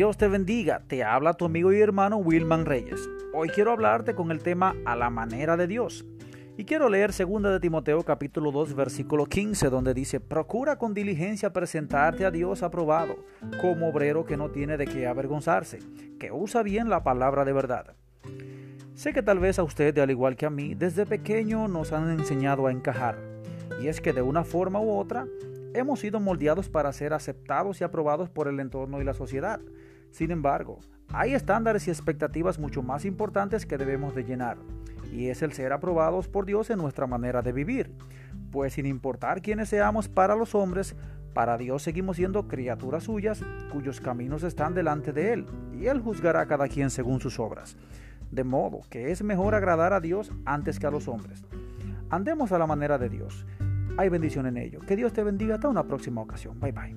Dios te bendiga, te habla tu amigo y hermano Wilman Reyes. Hoy quiero hablarte con el tema a la manera de Dios. Y quiero leer 2 de Timoteo capítulo 2 versículo 15 donde dice, procura con diligencia presentarte a Dios aprobado, como obrero que no tiene de qué avergonzarse, que usa bien la palabra de verdad. Sé que tal vez a usted, al igual que a mí, desde pequeño nos han enseñado a encajar. Y es que de una forma u otra hemos sido moldeados para ser aceptados y aprobados por el entorno y la sociedad. Sin embargo, hay estándares y expectativas mucho más importantes que debemos de llenar, y es el ser aprobados por Dios en nuestra manera de vivir. Pues sin importar quiénes seamos para los hombres, para Dios seguimos siendo criaturas suyas cuyos caminos están delante de Él, y Él juzgará a cada quien según sus obras. De modo que es mejor agradar a Dios antes que a los hombres. Andemos a la manera de Dios hay bendición en ello. Que Dios te bendiga hasta una próxima ocasión. Bye bye.